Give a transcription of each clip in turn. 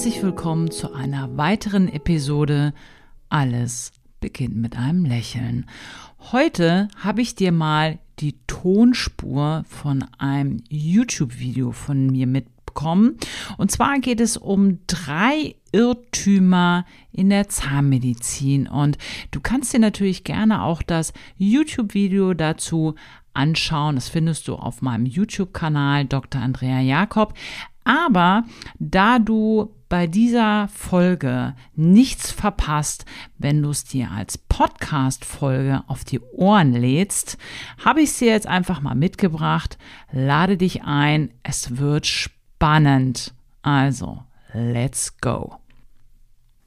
herzlich willkommen zu einer weiteren Episode Alles beginnt mit einem Lächeln. Heute habe ich dir mal die Tonspur von einem YouTube-Video von mir mitbekommen. Und zwar geht es um drei Irrtümer in der Zahnmedizin. Und du kannst dir natürlich gerne auch das YouTube-Video dazu anschauen. Das findest du auf meinem YouTube-Kanal Dr. Andrea Jakob. Aber da du bei dieser Folge nichts verpasst, wenn du es dir als Podcast-Folge auf die Ohren lädst, habe ich es dir jetzt einfach mal mitgebracht. Lade dich ein. Es wird spannend. Also, let's go.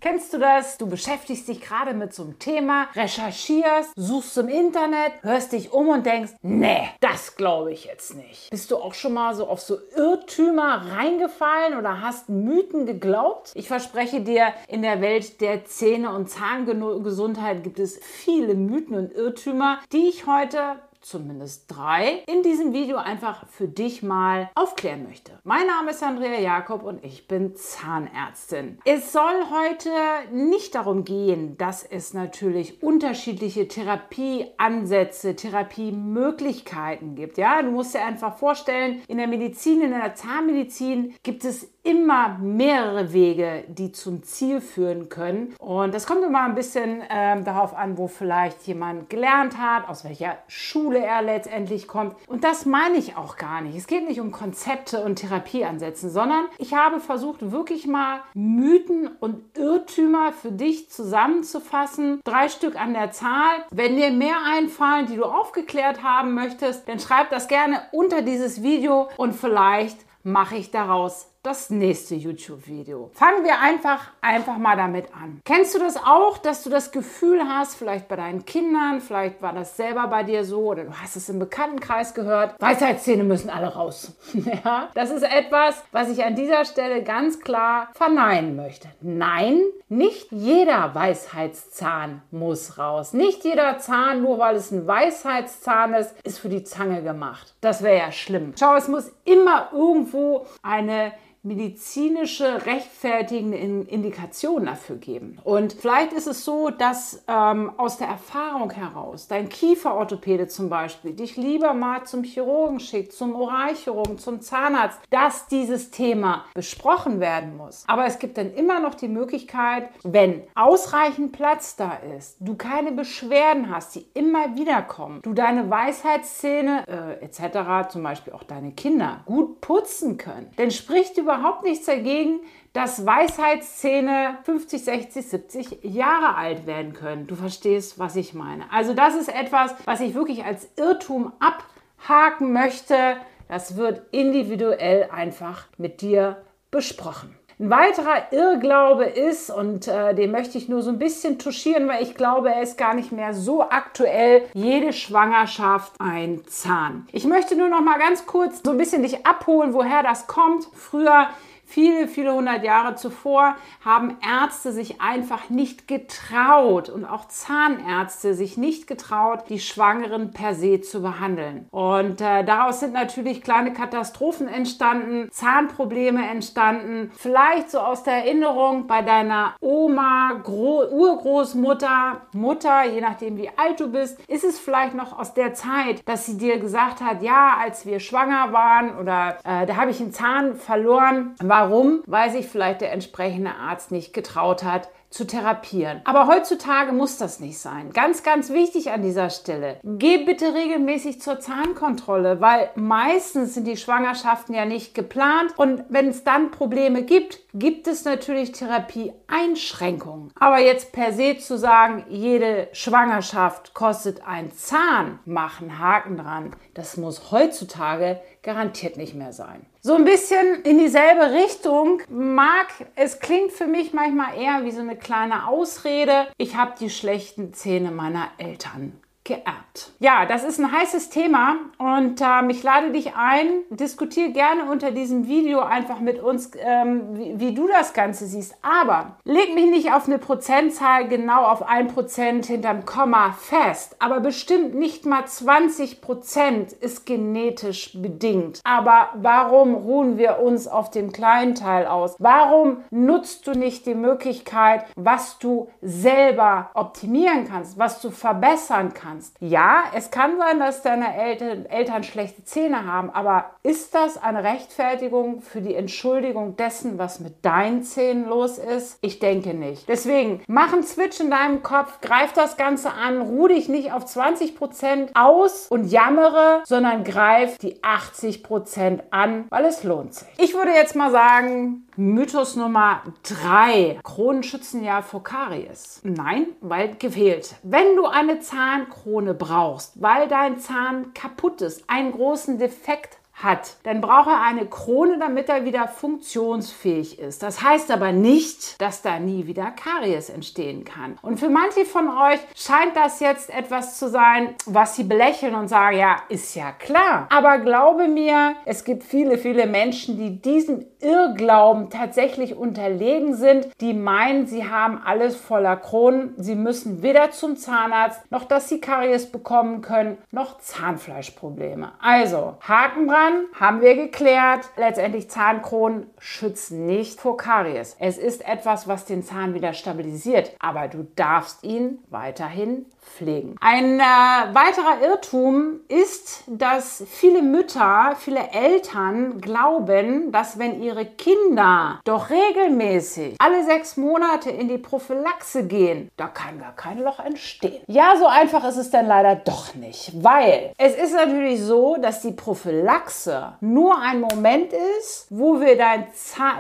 Kennst du das? Du beschäftigst dich gerade mit so einem Thema, recherchierst, suchst im Internet, hörst dich um und denkst, nee, das glaube ich jetzt nicht. Bist du auch schon mal so auf so Irrtümer reingefallen oder hast Mythen geglaubt? Ich verspreche dir, in der Welt der Zähne- und Zahngesundheit gibt es viele Mythen und Irrtümer, die ich heute zumindest drei, in diesem Video einfach für dich mal aufklären möchte. Mein Name ist Andrea Jakob und ich bin Zahnärztin. Es soll heute nicht darum gehen, dass es natürlich unterschiedliche Therapieansätze, Therapiemöglichkeiten gibt. Ja, du musst dir einfach vorstellen, in der Medizin, in der Zahnmedizin gibt es immer mehrere Wege, die zum Ziel führen können. Und das kommt immer ein bisschen äh, darauf an, wo vielleicht jemand gelernt hat, aus welcher Schule er letztendlich kommt. Und das meine ich auch gar nicht. Es geht nicht um Konzepte und Therapieansätze, sondern ich habe versucht, wirklich mal Mythen und Irrtümer für dich zusammenzufassen. Drei Stück an der Zahl. Wenn dir mehr einfallen, die du aufgeklärt haben möchtest, dann schreib das gerne unter dieses Video und vielleicht mache ich daraus das nächste YouTube-Video. Fangen wir einfach, einfach mal damit an. Kennst du das auch, dass du das Gefühl hast, vielleicht bei deinen Kindern, vielleicht war das selber bei dir so oder du hast es im Bekanntenkreis gehört, Weisheitszähne müssen alle raus. ja, das ist etwas, was ich an dieser Stelle ganz klar verneinen möchte. Nein, nicht jeder Weisheitszahn muss raus. Nicht jeder Zahn, nur weil es ein Weisheitszahn ist, ist für die Zange gemacht. Das wäre ja schlimm. Schau, es muss immer irgendwo eine medizinische rechtfertigende Indikationen dafür geben. Und vielleicht ist es so, dass ähm, aus der Erfahrung heraus dein Kieferorthopäde zum Beispiel dich lieber mal zum Chirurgen schickt, zum Oralchirurgen, zum Zahnarzt, dass dieses Thema besprochen werden muss. Aber es gibt dann immer noch die Möglichkeit, wenn ausreichend Platz da ist, du keine Beschwerden hast, die immer wieder kommen, du deine Weisheitszähne äh, etc., zum Beispiel auch deine Kinder, gut putzen können, dann spricht über überhaupt nichts dagegen, dass Weisheitszähne 50, 60, 70 Jahre alt werden können. Du verstehst, was ich meine. Also das ist etwas, was ich wirklich als Irrtum abhaken möchte. Das wird individuell einfach mit dir besprochen. Ein weiterer Irrglaube ist, und äh, den möchte ich nur so ein bisschen touchieren, weil ich glaube, er ist gar nicht mehr so aktuell, jede Schwangerschaft ein Zahn. Ich möchte nur noch mal ganz kurz so ein bisschen dich abholen, woher das kommt. Früher Viele, viele hundert Jahre zuvor haben Ärzte sich einfach nicht getraut und auch Zahnärzte sich nicht getraut, die Schwangeren per se zu behandeln. Und äh, daraus sind natürlich kleine Katastrophen entstanden, Zahnprobleme entstanden. Vielleicht so aus der Erinnerung bei deiner Oma, Gro Urgroßmutter, Mutter, je nachdem wie alt du bist, ist es vielleicht noch aus der Zeit, dass sie dir gesagt hat, ja, als wir schwanger waren oder äh, da habe ich einen Zahn verloren, Warum? Weil sich vielleicht der entsprechende Arzt nicht getraut hat, zu therapieren. Aber heutzutage muss das nicht sein. Ganz, ganz wichtig an dieser Stelle. Geh bitte regelmäßig zur Zahnkontrolle, weil meistens sind die Schwangerschaften ja nicht geplant und wenn es dann Probleme gibt, gibt es natürlich Therapieeinschränkungen. Aber jetzt per se zu sagen, jede Schwangerschaft kostet ein Zahn, machen Haken dran, das muss heutzutage garantiert nicht mehr sein. So ein bisschen in dieselbe Richtung mag, es klingt für mich manchmal eher wie so eine kleine Ausrede. Ich habe die schlechten Zähne meiner Eltern geerbt. Ja, das ist ein heißes Thema und ähm, ich lade dich ein, diskutiere gerne unter diesem Video einfach mit uns, ähm, wie, wie, du das Ganze siehst. Aber leg mich nicht auf eine Prozentzahl genau auf ein Prozent hinterm Komma fest, aber bestimmt nicht mal 20 Prozent ist genetisch bedingt. Aber warum ruhen wir uns auf dem kleinen Teil aus? Warum nutzt du nicht die Möglichkeit, was du selber optimieren kannst, was du verbessern kannst? kannst. Ja, es kann sein, dass deine Eltern, Eltern schlechte Zähne haben, aber ist das eine Rechtfertigung für die Entschuldigung dessen, was mit deinen Zähnen los ist? Ich denke nicht. Deswegen, mach einen Switch in deinem Kopf, greif das Ganze an, ruh dich nicht auf 20% aus und jammere, sondern greif die 80% an, weil es lohnt sich. Ich würde jetzt mal sagen, Mythos Nummer 3. Kronen schützen ja vor Karies. Nein, weil gefehlt. Wenn du eine Zahnkrone brauchst, weil dein Zahn kaputt ist, einen großen Defekt hat, dann braucht er eine Krone, damit er wieder funktionsfähig ist. Das heißt aber nicht, dass da nie wieder Karies entstehen kann. Und für manche von euch scheint das jetzt etwas zu sein, was sie belächeln und sagen, ja, ist ja klar. Aber glaube mir, es gibt viele, viele Menschen, die diesem Irrglauben tatsächlich unterlegen sind, die meinen, sie haben alles voller Kronen. Sie müssen weder zum Zahnarzt, noch dass sie Karies bekommen können, noch Zahnfleischprobleme. Also, Haken dran Zahn haben wir geklärt. Letztendlich Zahnkronen schützen nicht vor Karies. Es ist etwas, was den Zahn wieder stabilisiert, aber du darfst ihn weiterhin pflegen. Ein äh, weiterer Irrtum ist, dass viele Mütter, viele Eltern glauben, dass wenn ihre Kinder doch regelmäßig alle sechs Monate in die Prophylaxe gehen, da kann gar kein Loch entstehen. Ja, so einfach ist es dann leider doch nicht, weil es ist natürlich so, dass die Prophylaxe nur ein Moment ist, wo wir dein,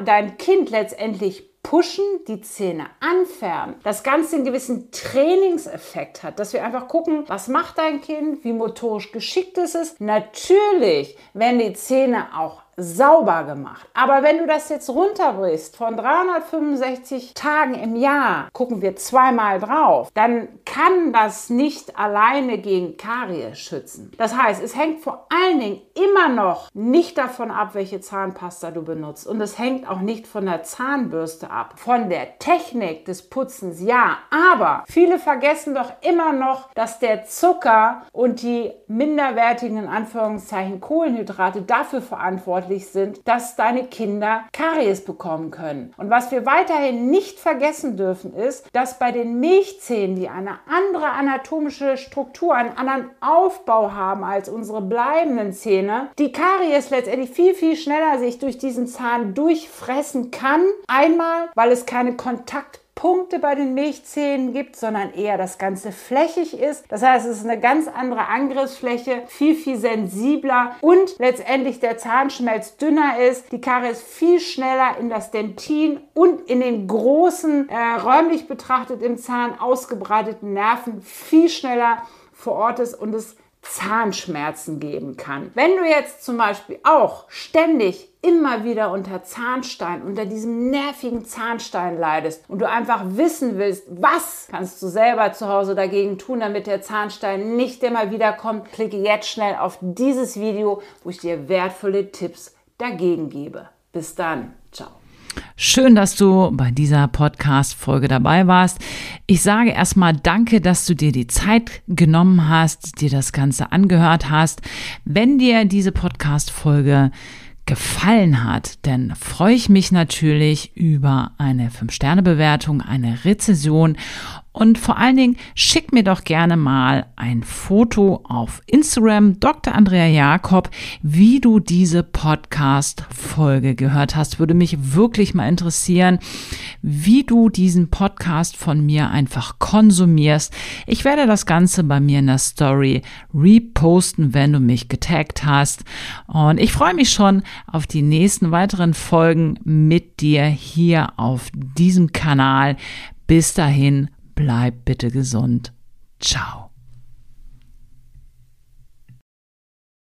dein Kind letztendlich pushen, die Zähne anfärben, das Ganze einen gewissen Trainingseffekt hat, dass wir einfach gucken, was macht dein Kind, wie motorisch geschickt ist es. Natürlich werden die Zähne auch sauber gemacht. Aber wenn du das jetzt runterbrichst von 365 Tagen im Jahr, gucken wir zweimal drauf, dann kann das nicht alleine gegen Karies schützen. Das heißt, es hängt vor allen Dingen immer noch nicht davon ab, welche Zahnpasta du benutzt. Und es hängt auch nicht von der Zahnbürste ab. Von der Technik des Putzens ja. Aber viele vergessen doch immer noch, dass der Zucker und die minderwertigen, in Anführungszeichen, Kohlenhydrate dafür verantwortlich verantwortlich sind, dass deine Kinder Karies bekommen können. Und was wir weiterhin nicht vergessen dürfen, ist, dass bei den Milchzähnen, die eine andere anatomische Struktur, einen anderen Aufbau haben als unsere bleibenden Zähne, die Karies letztendlich viel, viel schneller sich durch diesen Zahn durchfressen kann. Einmal, weil es keine Kontakt Punkte bei den Milchzähnen gibt, sondern eher das Ganze flächig ist. Das heißt, es ist eine ganz andere Angriffsfläche, viel, viel sensibler und letztendlich der Zahnschmelz dünner ist. Die Karies viel schneller in das Dentin und in den großen, äh, räumlich betrachtet im Zahn ausgebreiteten Nerven viel schneller vor Ort ist und es Zahnschmerzen geben kann. Wenn du jetzt zum Beispiel auch ständig immer wieder unter Zahnstein, unter diesem nervigen Zahnstein leidest und du einfach wissen willst, was kannst du selber zu Hause dagegen tun, damit der Zahnstein nicht immer wieder kommt, klicke jetzt schnell auf dieses Video, wo ich dir wertvolle Tipps dagegen gebe. Bis dann. Ciao. Schön, dass du bei dieser Podcast-Folge dabei warst. Ich sage erstmal Danke, dass du dir die Zeit genommen hast, dir das Ganze angehört hast. Wenn dir diese Podcast-Folge gefallen hat, dann freue ich mich natürlich über eine 5-Sterne-Bewertung, eine Rezession und vor allen Dingen schick mir doch gerne mal ein Foto auf Instagram, Dr. Andrea Jakob, wie du diese Podcast-Folge gehört hast. Würde mich wirklich mal interessieren, wie du diesen Podcast von mir einfach konsumierst. Ich werde das Ganze bei mir in der Story reposten, wenn du mich getaggt hast. Und ich freue mich schon auf die nächsten weiteren Folgen mit dir hier auf diesem Kanal. Bis dahin, bleib bitte gesund. Ciao.